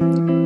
week.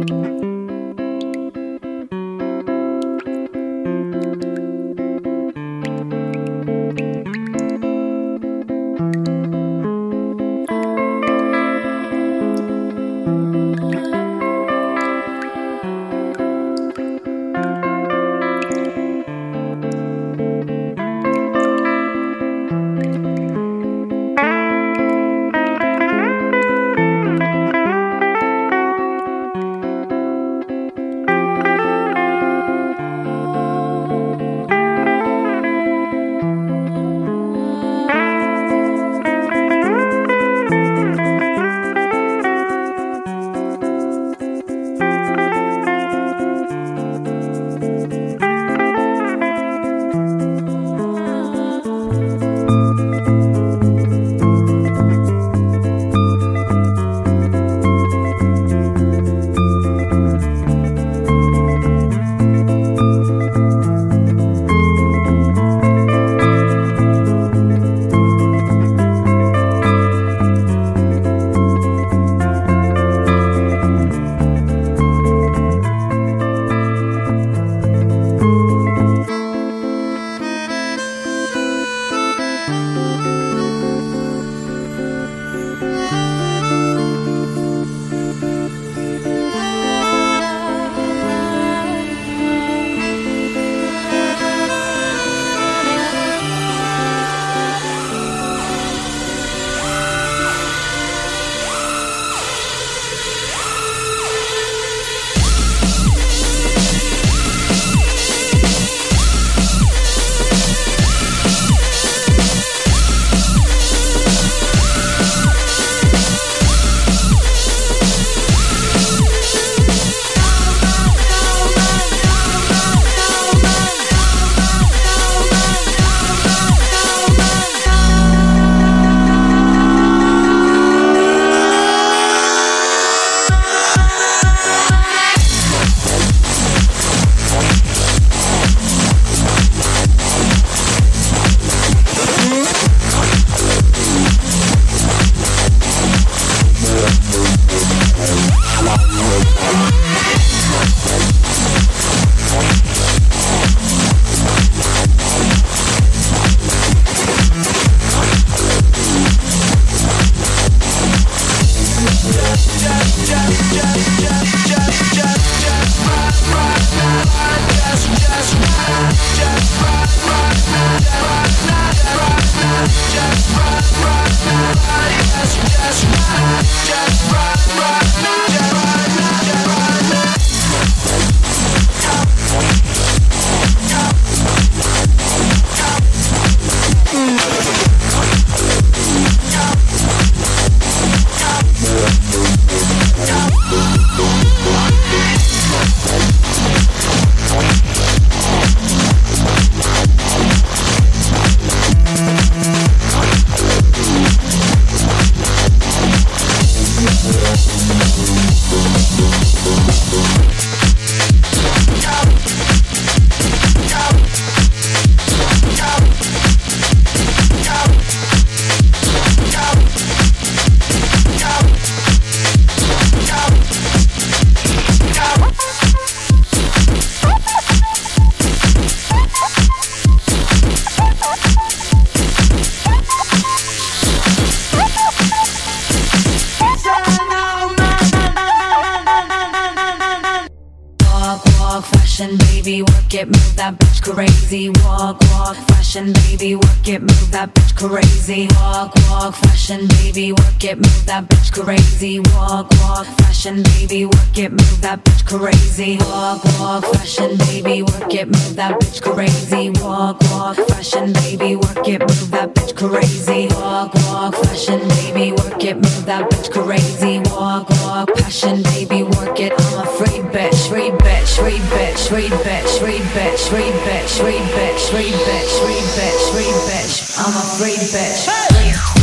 Walk, walk, fashion, baby, work it, move that bitch crazy. Walk, walk, fashion, baby, work it, move that bitch crazy. Walk, walk, fashion, baby, work it, move that bitch crazy. Walk, walk, passion, baby, work it. I'm a free bitch, free bitch, free bitch, free bitch, free bitch, free bitch, free bitch, free bitch, free bitch, free bitch. I'm a free bitch. Hey!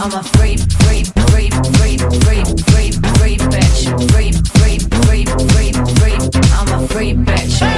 I'm a free, bitch. Freak. I'm a bitch.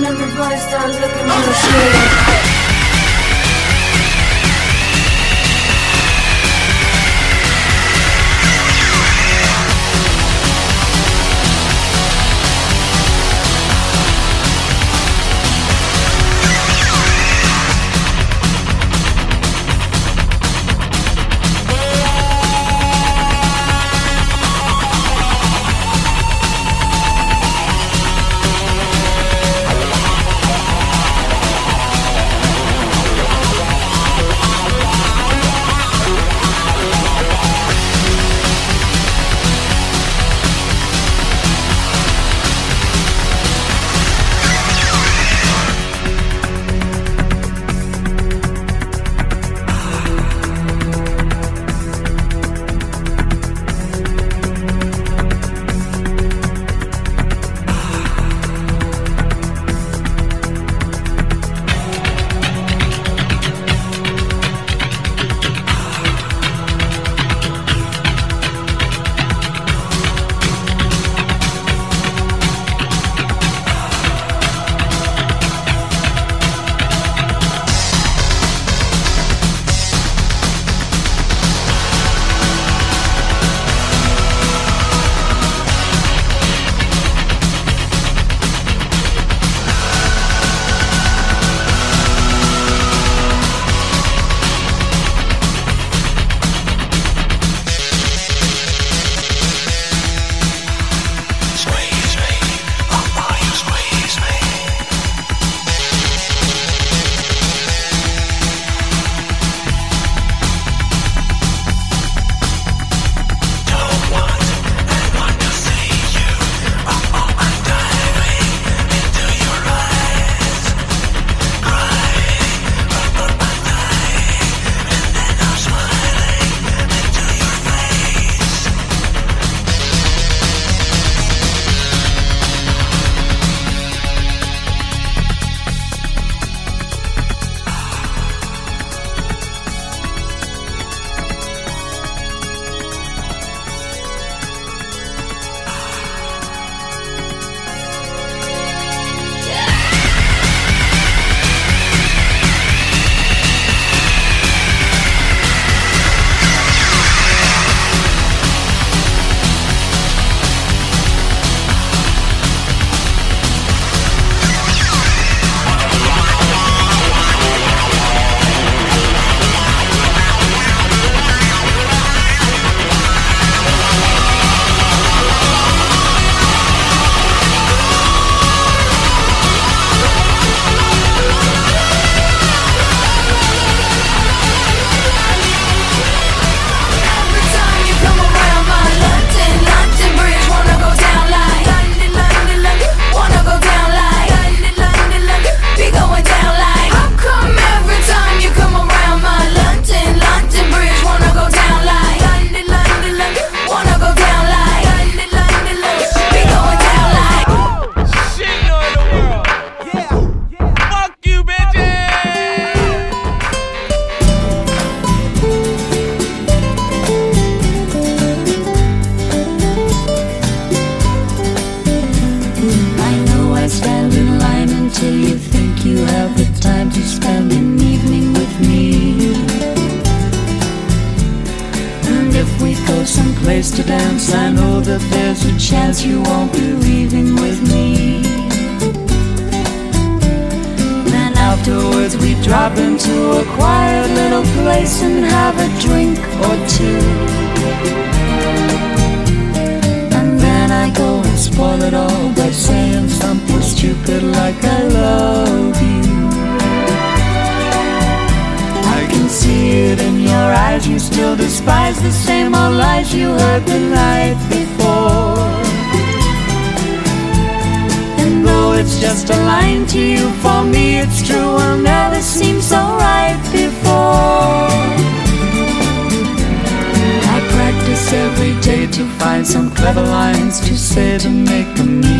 never stupid like I love you. I can see it in your eyes, you still despise the same old lies you heard the night before. And though it's just a line to you, for me it's true, will never seem so right before. I practice every day to find some clever lines to say to make them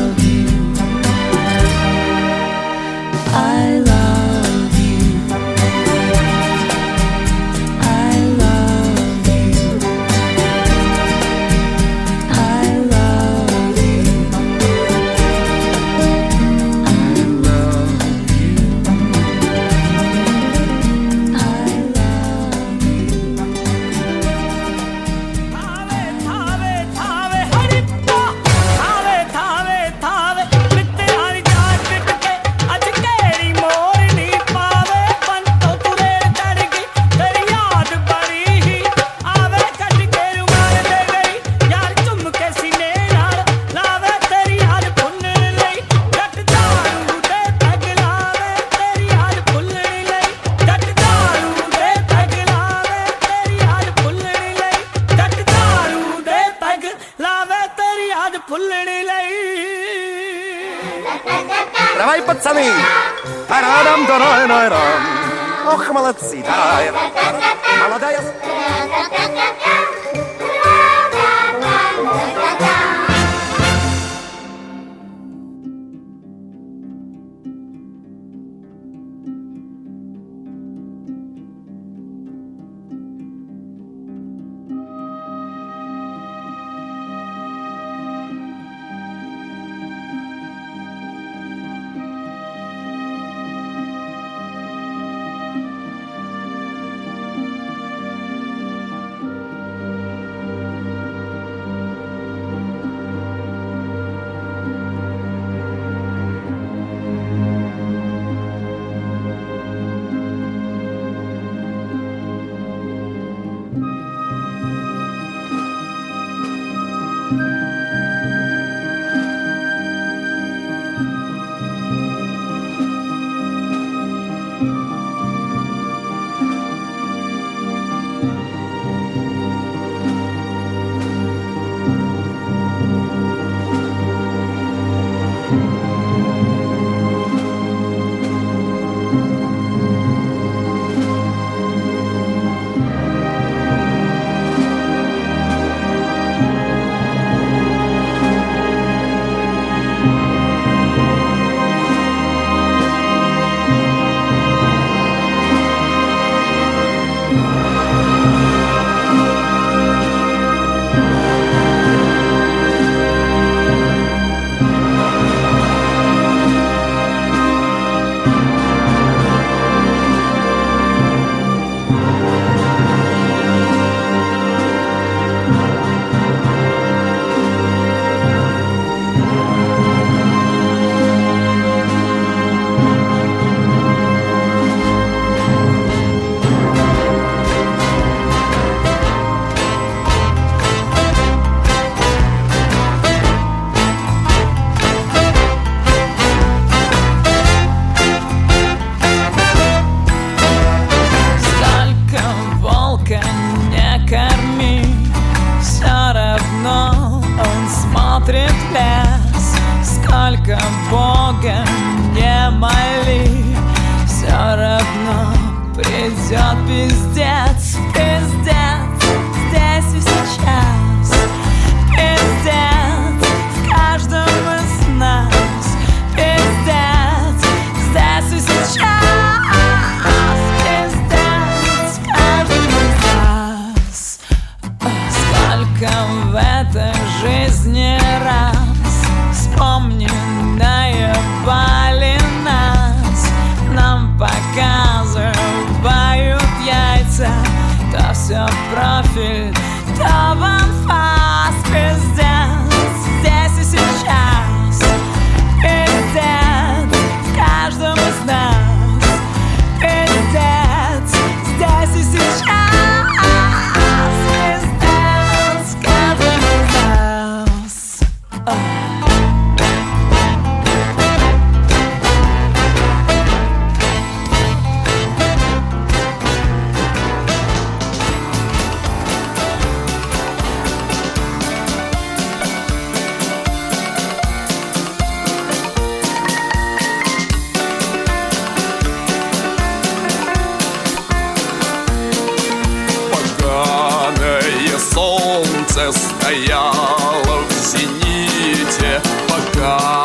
солнце стояло в зените Поганые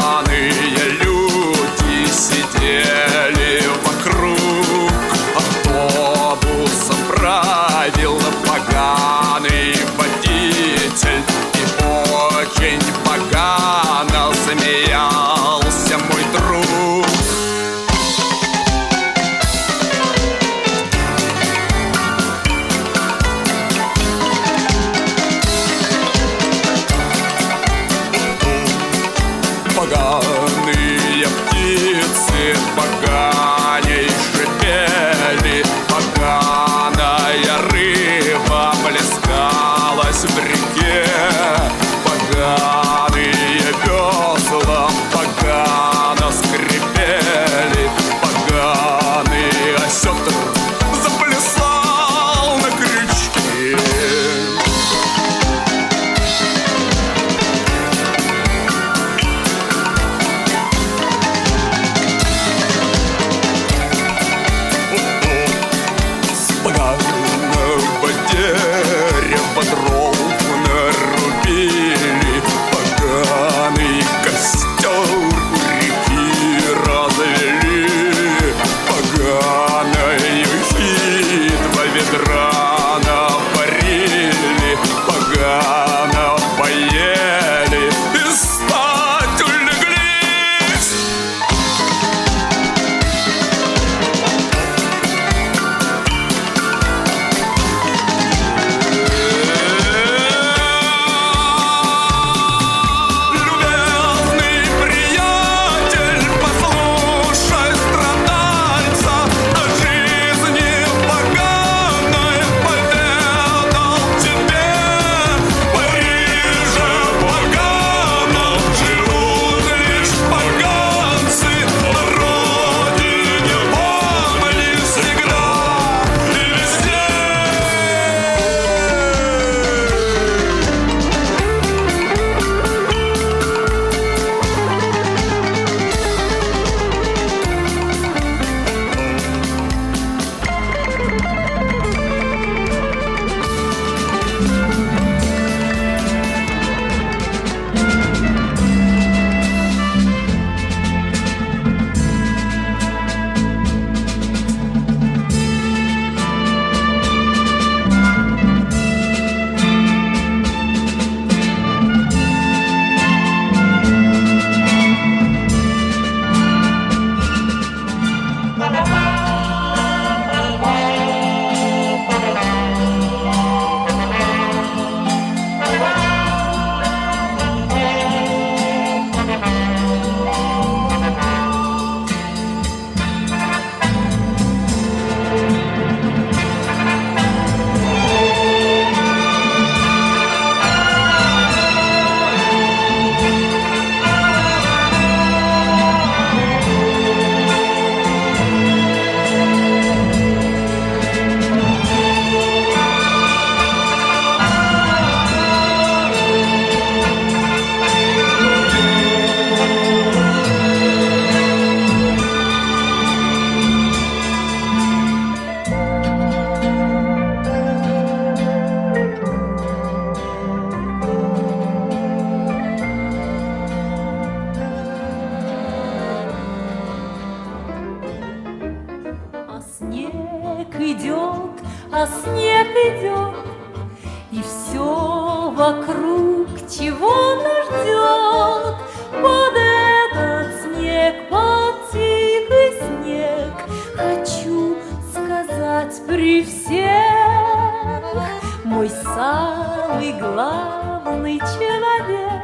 самый главный человек,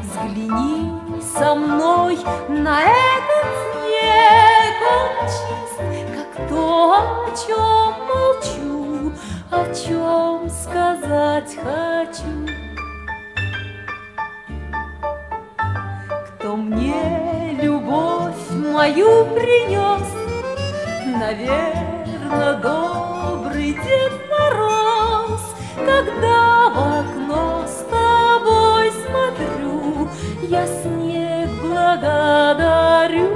Взгляни со мной на этот снег, Он чист, как то, о чем молчу, О чем сказать хочу. Кто мне любовь мою принес, Наверно, добрый Дед Когда в окно с тобой смотрю, Я снег благодарю.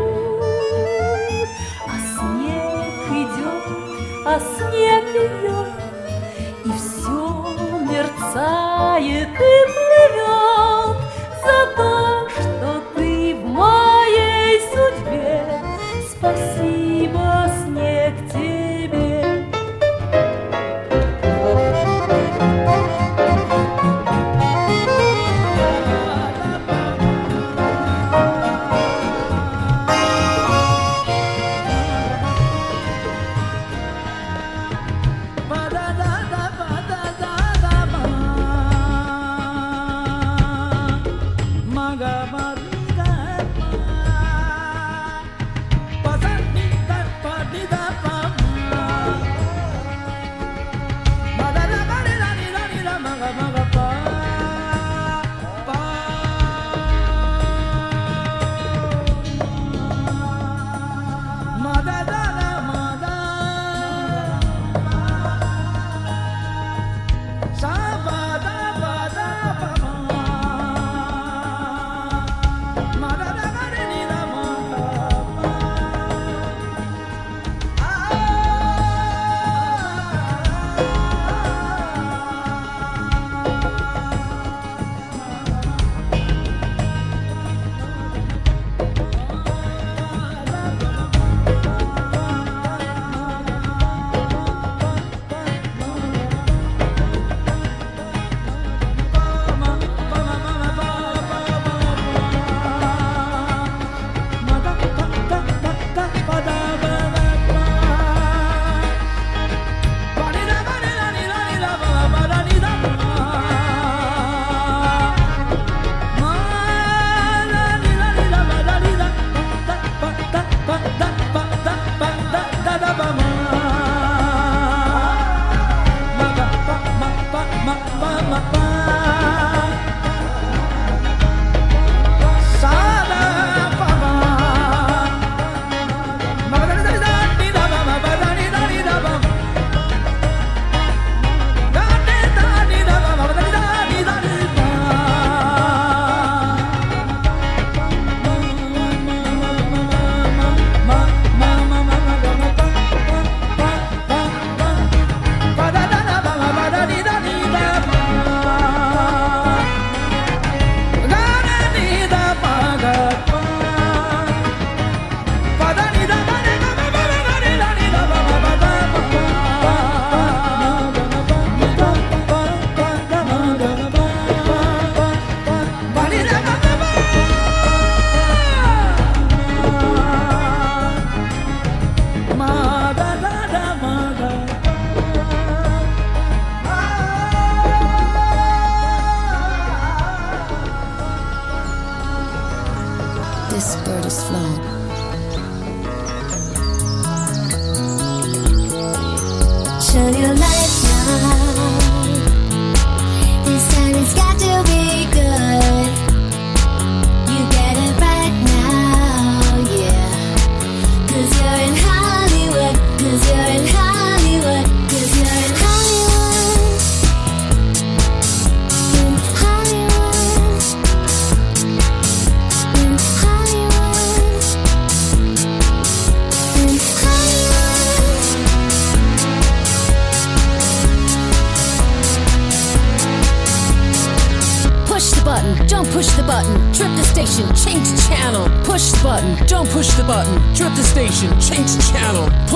А снег идет, а снег идет, И все мерцает и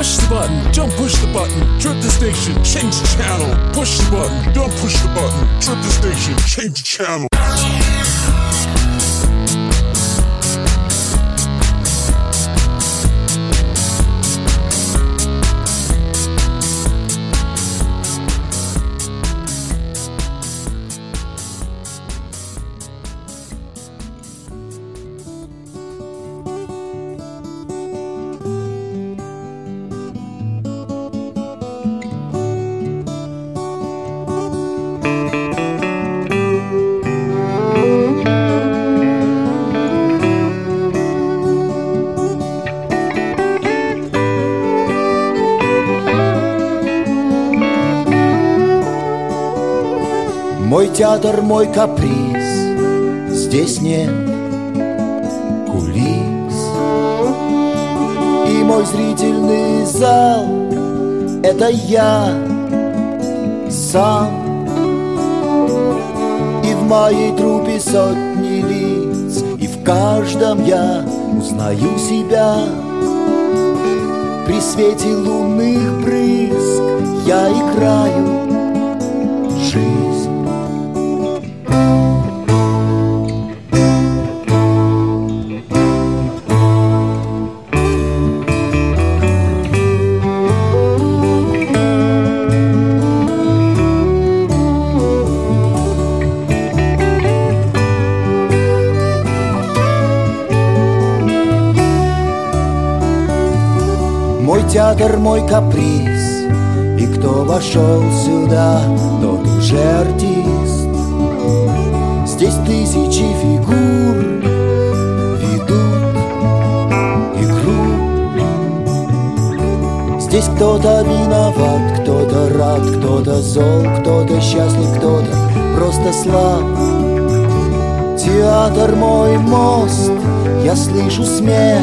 Push the button, don't push the button. Trip the station, change the channel. Push the button, don't push the button. Trip the station, change the channel. театр мой каприз. Здесь нет кулис. И мой зрительный зал Это я сам. И в моей трупе сотни лиц И в каждом я узнаю себя. При свете лунных брызг Я играю театр мой каприз. И кто вошел сюда, тот уже артист. Здесь тысячи фигур ведут игру. Здесь кто-то виноват, кто-то рад, кто-то зол Кто-то счастлив, кто-то просто слаб. Театр мой мост, я слышу смех.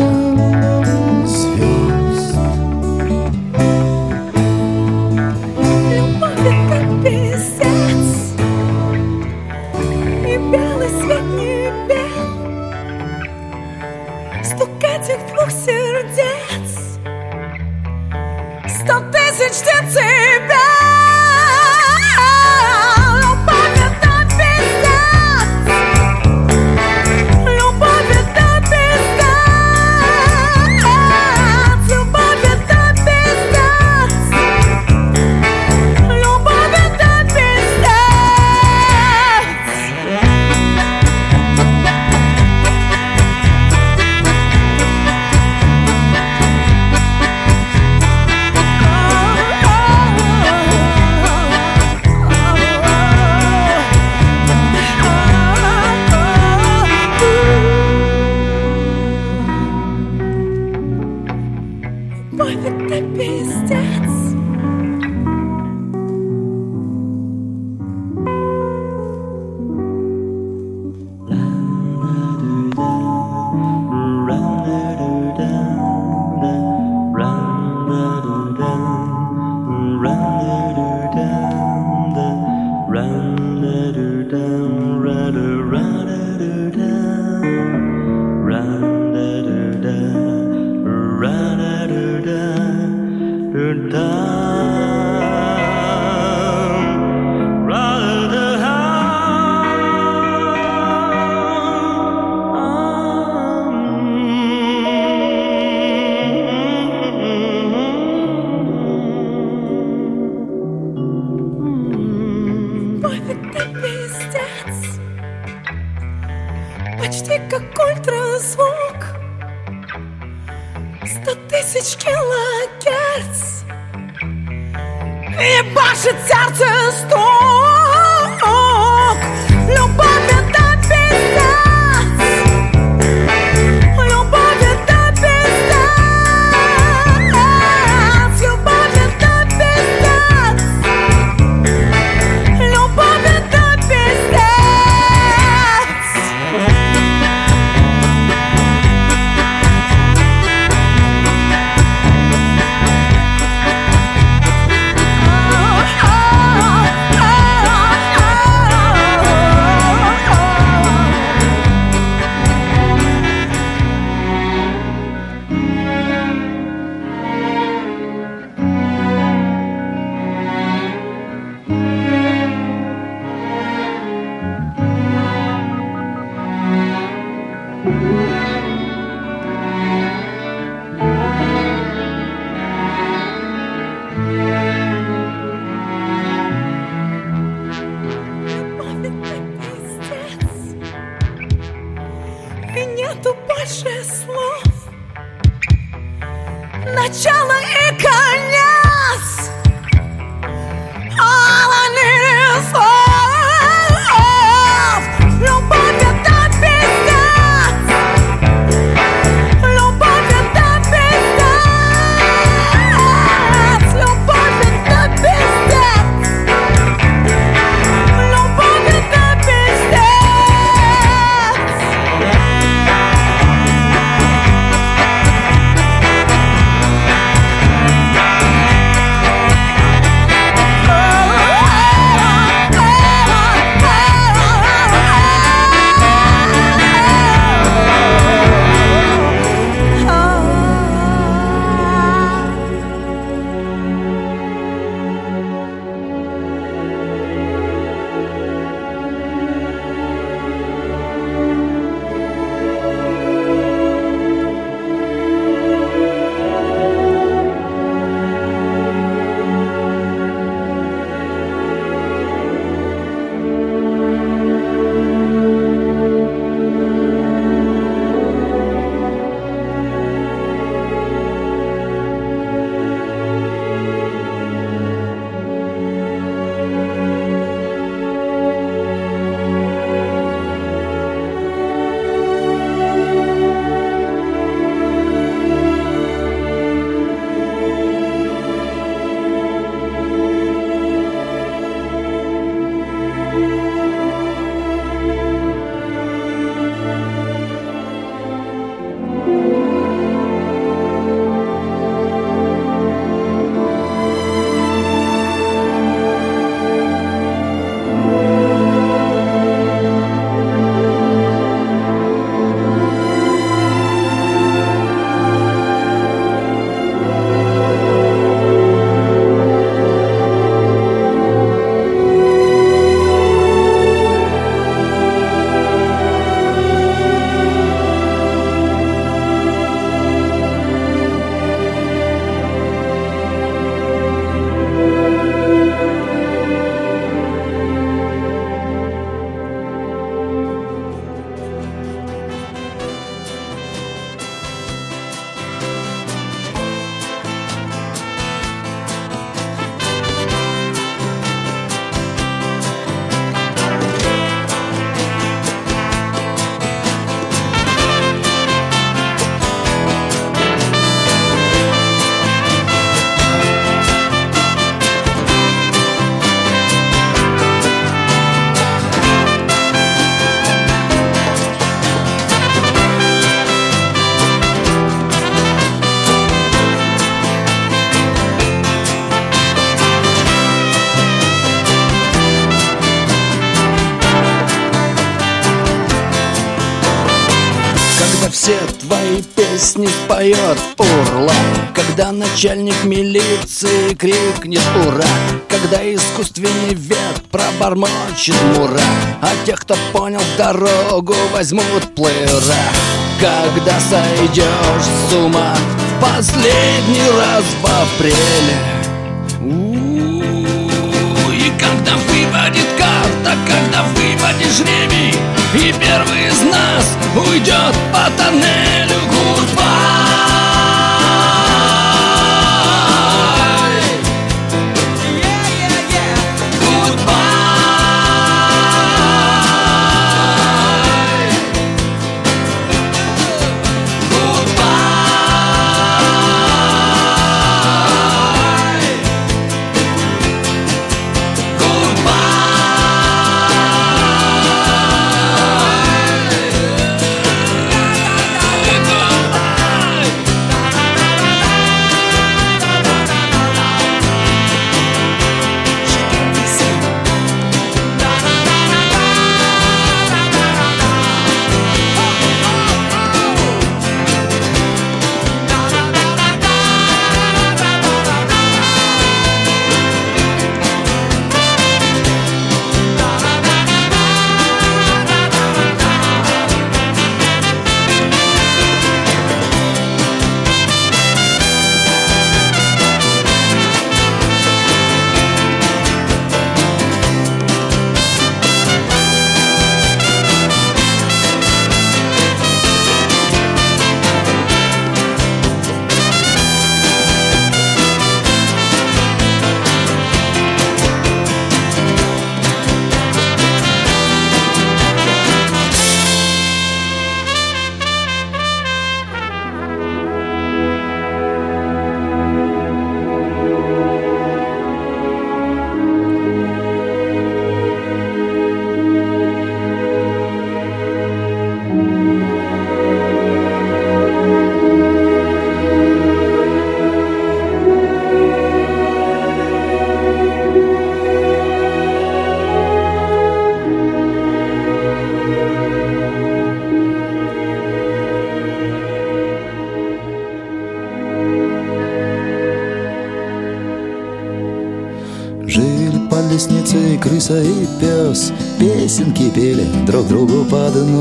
Твои песни споет урла. Когда начальник милиции крикнет ура! Когда искусственный век пробормочет мура! А тех, кто понял дорогу, возьмут плеера Когда сойдешь с ума в последний раз в апреле. И когда выпадет карта, когда выпадет жребий И первый из нас уйдет по тоннелю Goodbye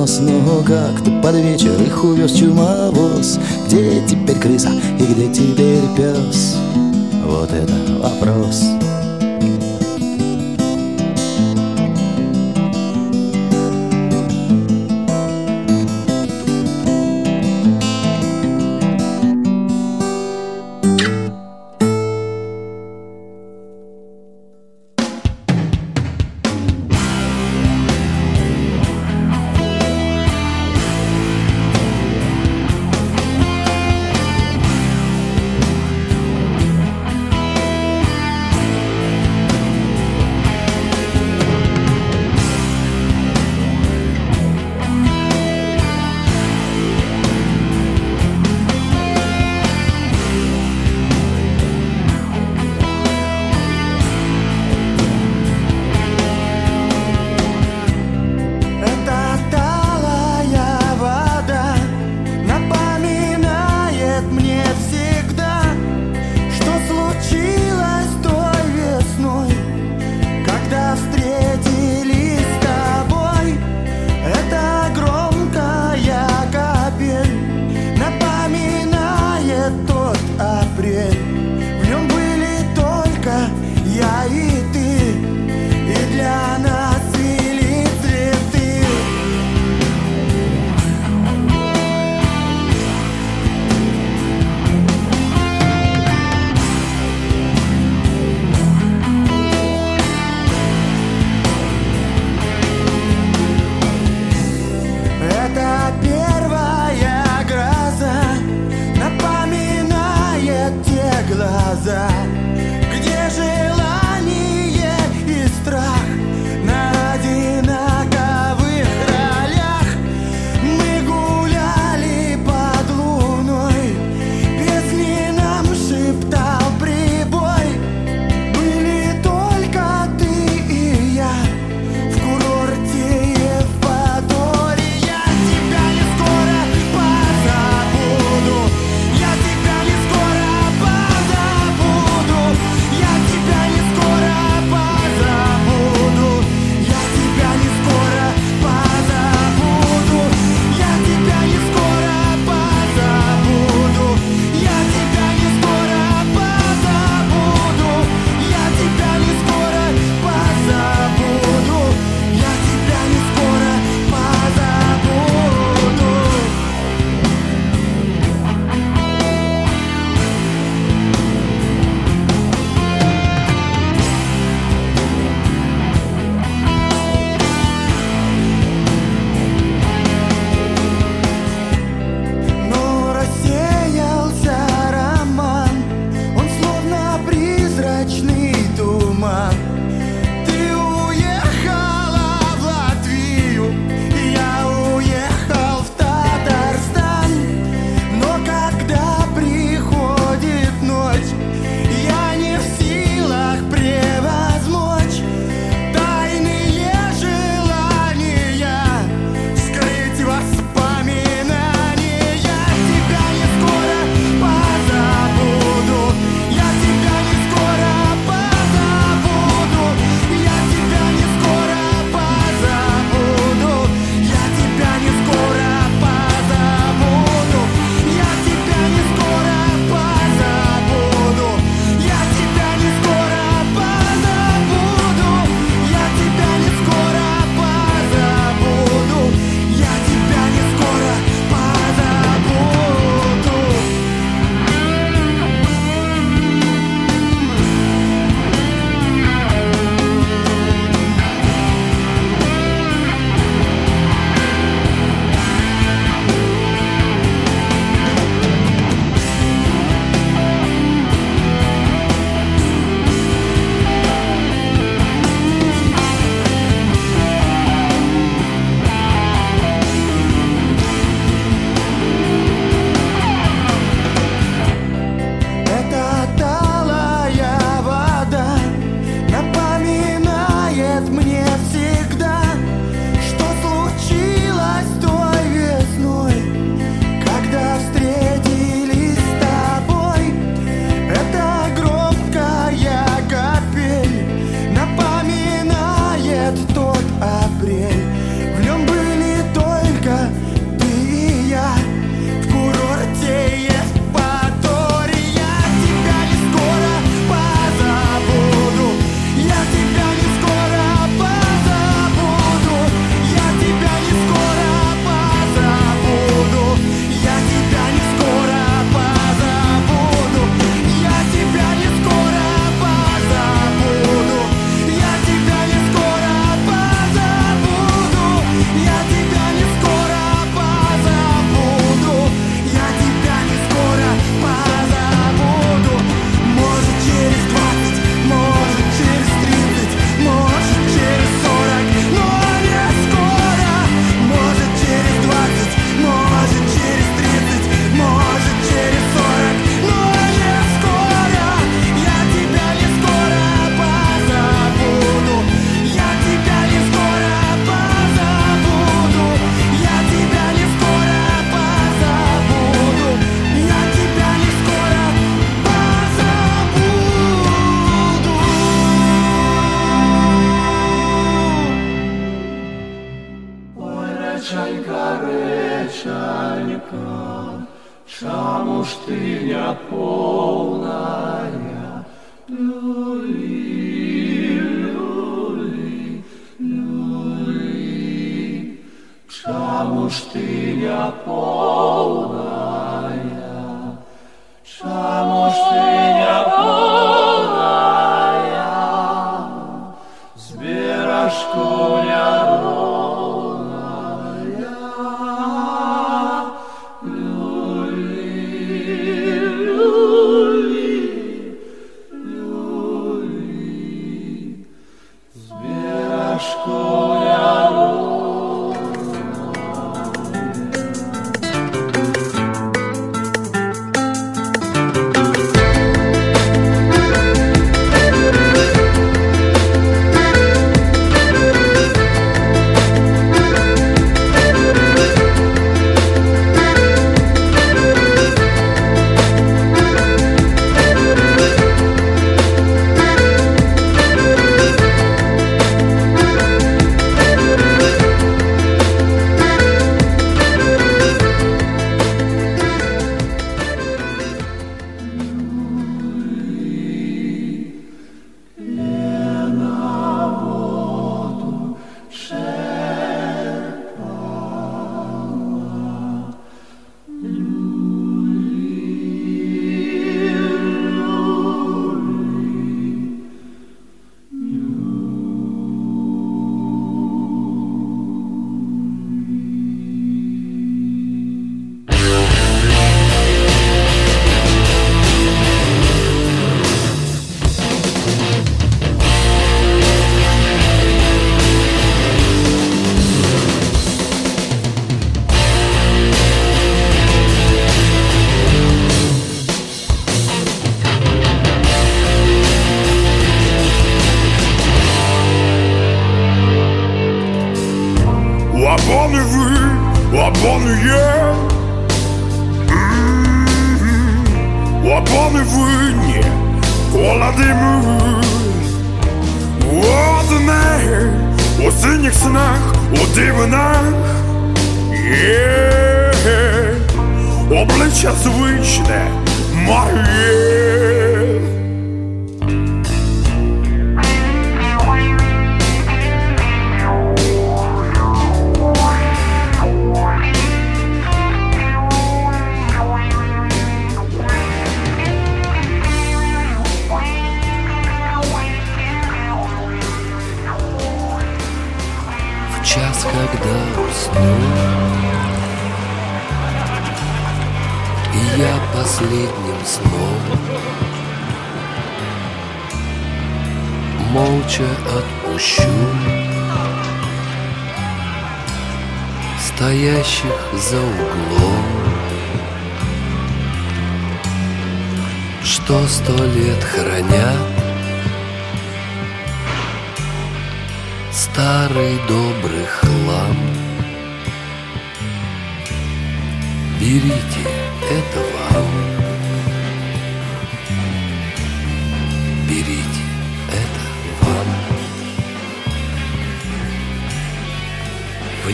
нос Но как-то под вечер их увез чумовоз Где теперь крыса и где теперь пес? Вот это вопрос начальника,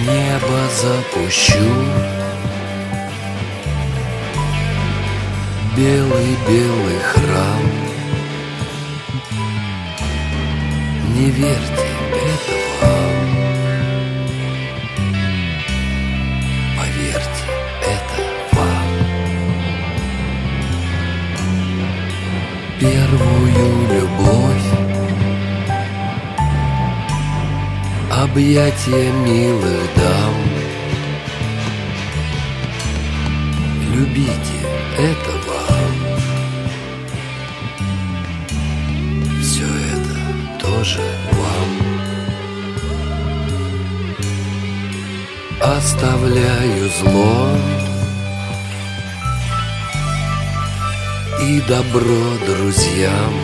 Небо запущу. Белый-белый храм. Не верьте, это вам Поверьте, это вам. Первую любовь Объятия милых дам. Любите, это вам. Все это тоже вам. Оставляю зло И добро друзьям.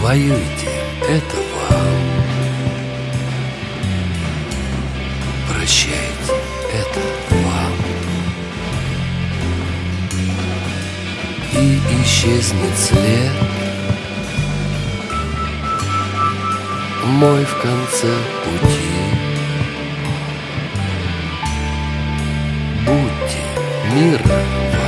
Воюйте, этого Прощайте это вам. И исчезнет след Мой в конце пути. Будьте миром